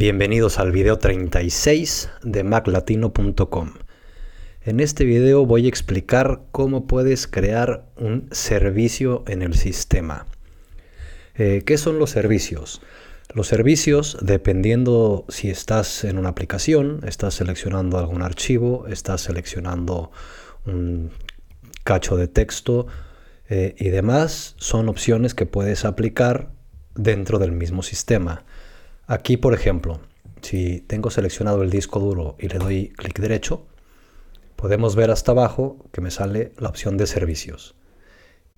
Bienvenidos al video 36 de maclatino.com. En este video voy a explicar cómo puedes crear un servicio en el sistema. Eh, ¿Qué son los servicios? Los servicios, dependiendo si estás en una aplicación, estás seleccionando algún archivo, estás seleccionando un cacho de texto eh, y demás, son opciones que puedes aplicar dentro del mismo sistema. Aquí, por ejemplo, si tengo seleccionado el disco duro y le doy clic derecho, podemos ver hasta abajo que me sale la opción de servicios.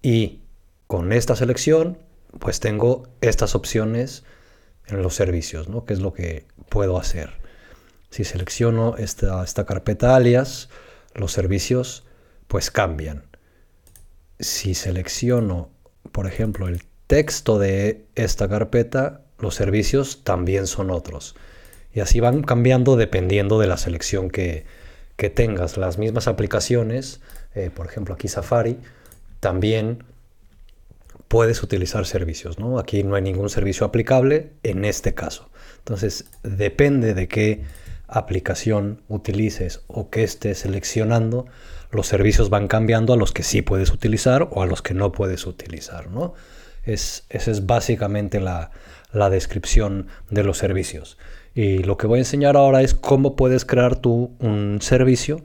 Y con esta selección, pues tengo estas opciones en los servicios, ¿no? Que es lo que puedo hacer. Si selecciono esta, esta carpeta alias, los servicios pues cambian. Si selecciono, por ejemplo, el texto de esta carpeta, los servicios también son otros. Y así van cambiando dependiendo de la selección que, tengas. Las mismas aplicaciones, eh, por ejemplo aquí Safari, también puedes utilizar servicios. ¿no? Aquí no hay ningún servicio aplicable en este caso. Entonces depende de qué aplicación utilices o que estés seleccionando, los servicios van cambiando a los que sí puedes utilizar o a los que no puedes utilizar. ¿no? Es, esa es básicamente la, la descripción de los servicios. Y lo que voy a enseñar ahora es cómo puedes crear tú un servicio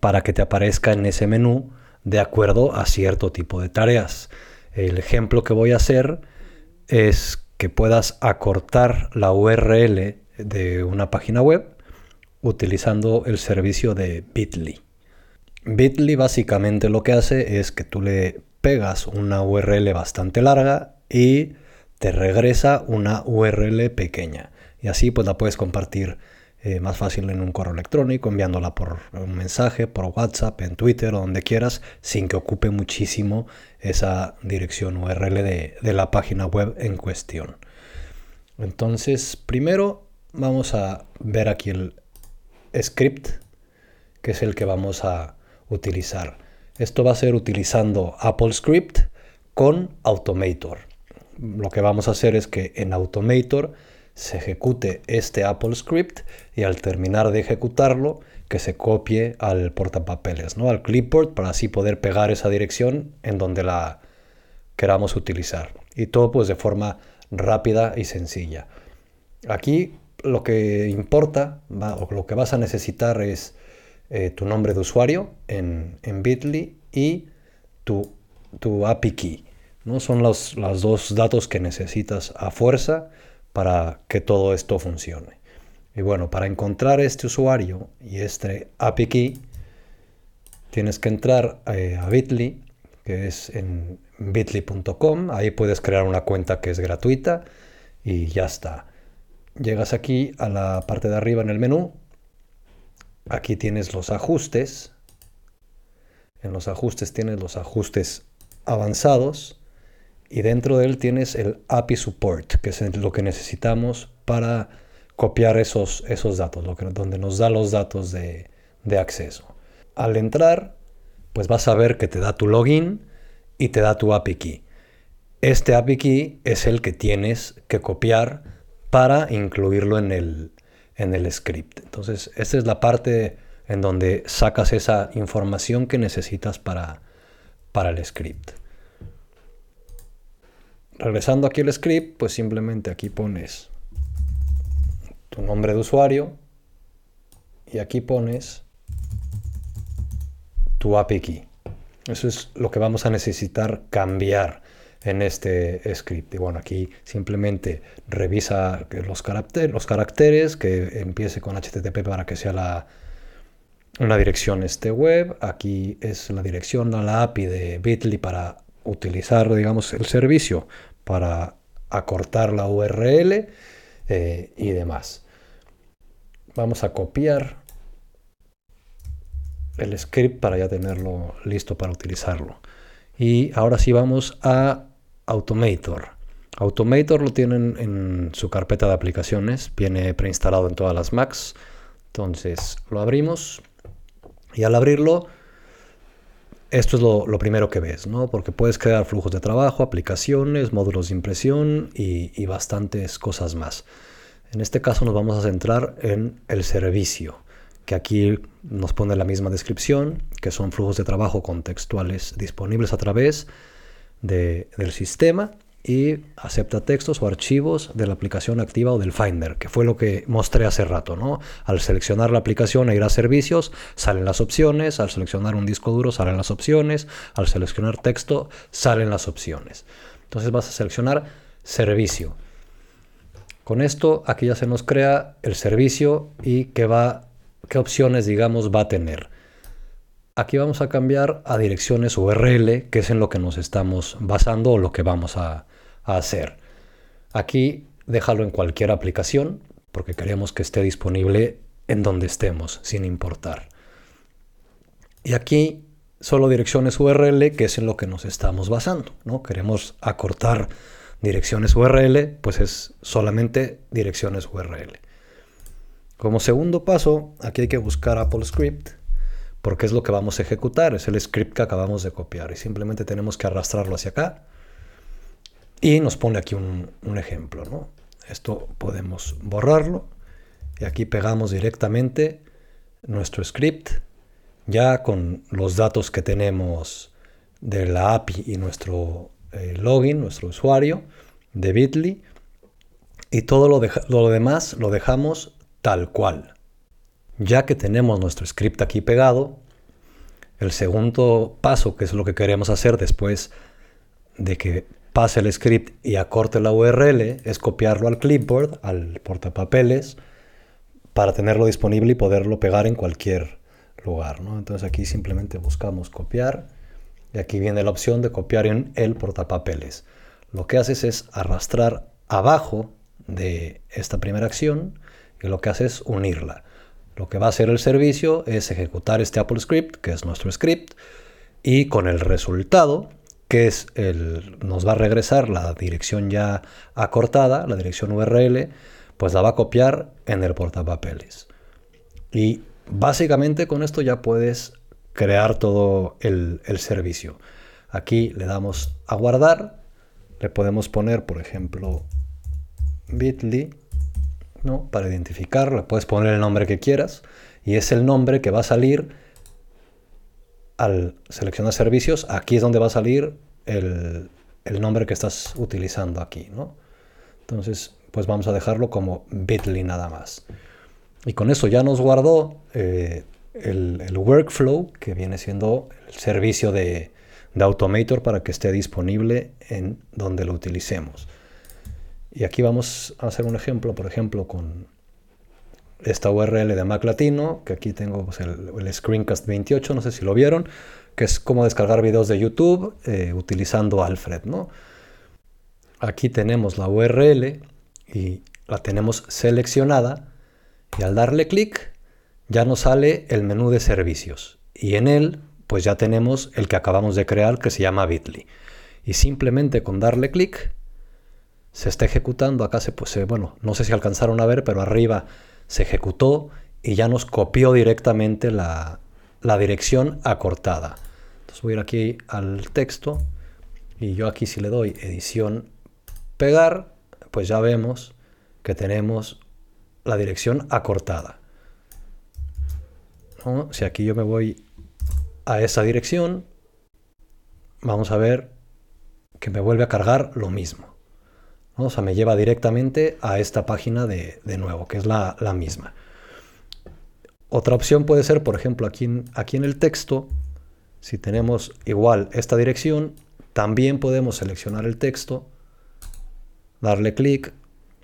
para que te aparezca en ese menú de acuerdo a cierto tipo de tareas. El ejemplo que voy a hacer es que puedas acortar la URL de una página web utilizando el servicio de Bitly. Bitly básicamente lo que hace es que tú le pegas una URL bastante larga y te regresa una URL pequeña. Y así pues la puedes compartir eh, más fácil en un correo electrónico, enviándola por un mensaje, por WhatsApp, en Twitter o donde quieras, sin que ocupe muchísimo esa dirección URL de, de la página web en cuestión. Entonces, primero vamos a ver aquí el script, que es el que vamos a utilizar. Esto va a ser utilizando Apple Script con Automator lo que vamos a hacer es que en Automator se ejecute este Apple Script y al terminar de ejecutarlo que se copie al portapapeles, ¿no? al clipboard para así poder pegar esa dirección en donde la queramos utilizar. Y todo pues de forma rápida y sencilla. Aquí lo que importa o lo que vas a necesitar es eh, tu nombre de usuario en, en Bitly y tu, tu API key. ¿No? Son los, dos datos que necesitas a fuerza para que todo esto funcione. Y bueno, para encontrar este usuario y este API key, tienes que entrar eh, a Bitly, que es en bitly.com. Ahí puedes crear una cuenta que es gratuita y ya está. Llegas aquí a la parte de arriba en el menú. Aquí tienes los ajustes. En los ajustes tienes los ajustes avanzados y dentro de él tienes el API Support, que es lo que necesitamos para copiar esos, esos datos, donde nos da los datos de, de acceso. Al entrar, pues vas a ver que te da tu login y te da tu API key. Este API key es el que tienes que copiar para incluirlo en el, en el script. Entonces, esta es la parte en donde sacas esa información que necesitas para, para el script regresando aquí al script, pues simplemente aquí pones tu nombre de usuario y aquí pones tu API key. Eso es lo que vamos a necesitar cambiar en este script. Y bueno, aquí simplemente revisa los, caracteres, los caracteres que empiece con HTTP para que sea la, una dirección este web. Aquí es la dirección a la API de Bitly para utilizar, digamos, el servicio para acortar la URL eh, y demás. Vamos a copiar el script para ya tenerlo listo para utilizarlo. Y ahora sí vamos a Automator. Automator lo tienen en su carpeta de aplicaciones, viene preinstalado en todas las Macs. Entonces lo abrimos y al abrirlo esto es lo, primero que ves, ¿no? Porque puedes crear flujos de trabajo, aplicaciones, módulos de impresión y, bastantes cosas más. En este caso nos vamos a centrar en el servicio, que aquí nos pone la misma descripción, que son flujos de trabajo contextuales disponibles a través del sistema y acepta textos o archivos de la aplicación activa o del Finder, que fue lo que mostré hace rato, ¿no? Al seleccionar la aplicación e ir a servicios, salen las opciones, al seleccionar un disco duro salen las opciones, al seleccionar texto salen las opciones. Entonces vas a seleccionar servicio. Con esto aquí ya se nos crea el servicio y qué va qué opciones digamos va a tener. Aquí vamos a cambiar a direcciones URL, que es en lo que nos estamos basando o lo que vamos a, hacer. Aquí déjalo en cualquier aplicación porque queremos que esté disponible en donde estemos, sin importar. Y aquí solo direcciones URL, que es en lo que nos estamos basando. ¿no? Queremos acortar direcciones URL, pues es solamente direcciones URL. Como segundo paso, aquí hay que buscar Apple Script, porque es lo que vamos a ejecutar, es el script que acabamos de copiar y simplemente tenemos que arrastrarlo hacia acá y nos pone aquí un, ejemplo, ¿no? Esto podemos borrarlo y aquí pegamos directamente nuestro script ya con los datos que tenemos de la API y nuestro eh, login, nuestro usuario de Bitly y todo lo, lo demás lo dejamos tal cual. Ya que tenemos nuestro script aquí pegado, el segundo paso, que es lo que queremos hacer después de que pase el script y acorte la URL es copiarlo al clipboard, al portapapeles, para tenerlo disponible y poderlo pegar en cualquier lugar. Entonces aquí simplemente buscamos copiar y aquí viene la opción de copiar en el portapapeles. Lo que haces es arrastrar abajo de esta primera acción y lo que hace es unirla. Lo que va a hacer el servicio es ejecutar este Apple Script, que es nuestro script, y con el resultado que es el, nos va a regresar la dirección ya acortada, la dirección URL, pues la va a copiar en el portapapeles. Y básicamente con esto ya puedes crear todo el, servicio. Aquí le damos a guardar, le podemos poner, por ejemplo, bit.ly, ¿no? Para identificar, le puedes poner el nombre que quieras y es el nombre que va a salir al seleccionar servicios, aquí es donde va a salir el, nombre que estás utilizando aquí, ¿no? Entonces, pues vamos a dejarlo como bit.ly nada más. Y con eso ya nos guardó eh, el, workflow, que viene siendo el servicio de, de Automator para que esté disponible en donde lo utilicemos. Y aquí vamos a hacer un ejemplo, por ejemplo, con esta URL de Mac Latino, que aquí tengo pues, el, Screencast 28, no sé si lo vieron, que es como descargar videos de YouTube eh, utilizando Alfred. ¿no? Aquí tenemos la URL y la tenemos seleccionada y al darle clic ya nos sale el menú de servicios y en él pues ya tenemos el que acabamos de crear que se llama Bitly y simplemente con darle clic se está ejecutando acá se pues bueno no sé si alcanzaron a ver pero arriba se ejecutó y ya nos copió directamente la, dirección acortada. Entonces voy a ir aquí al texto y yo aquí si le doy edición pegar, pues ya vemos que tenemos la dirección acortada. Si aquí yo me voy a esa dirección, vamos a ver que me vuelve a cargar lo mismo. O sea, me lleva directamente a esta página de, nuevo, que es la, misma. Otra opción puede ser, por ejemplo, aquí en, aquí en el texto, si tenemos igual esta dirección, también podemos seleccionar el texto, darle clic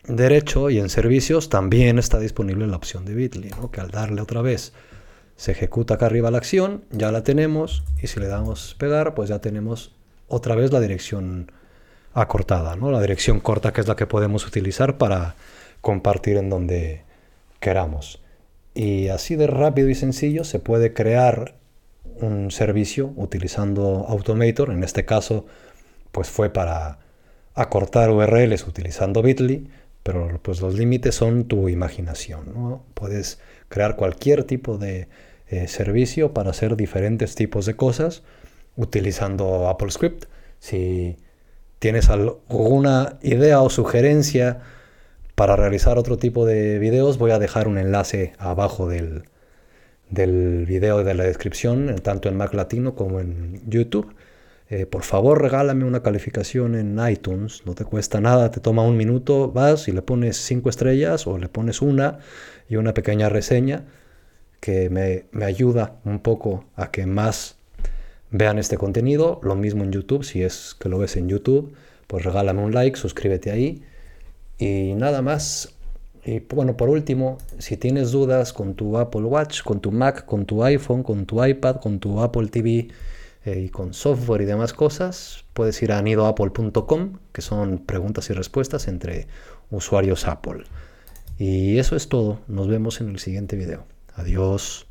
derecho y en servicios también está disponible la opción de Bitly, que al darle otra vez se ejecuta acá arriba la acción, ya la tenemos y si le damos pegar, pues ya tenemos otra vez la dirección acortada, ¿no? la dirección corta que es la que podemos utilizar para compartir en donde queramos. Y así de rápido y sencillo se puede crear un servicio utilizando Automator. En este caso, pues fue para acortar URLs utilizando Bitly, pero pues los límites son tu imaginación. ¿no? Puedes crear cualquier tipo de eh, servicio para hacer diferentes tipos de cosas utilizando Apple Si tienes alguna idea o sugerencia Para realizar otro tipo de videos voy a dejar un enlace abajo del, del video de la descripción, tanto en Mac Latino como en YouTube. Eh, por favor regálame una calificación en iTunes, no te cuesta nada, te toma un minuto, vas y le pones cinco estrellas o le pones una y una pequeña reseña que me, me ayuda un poco a que más vean este contenido. Lo mismo en YouTube, si es que lo ves en YouTube, pues regálame un like, suscríbete ahí y nada más. Y bueno, por último, si tienes dudas con tu Apple Watch, con tu Mac, con tu iPhone, con tu iPad, con tu Apple TV, eh, y con software y demás cosas, puedes ir a nidoapple.com, que son preguntas y respuestas entre usuarios Apple. Y eso es todo. Nos vemos en el siguiente video. Adiós.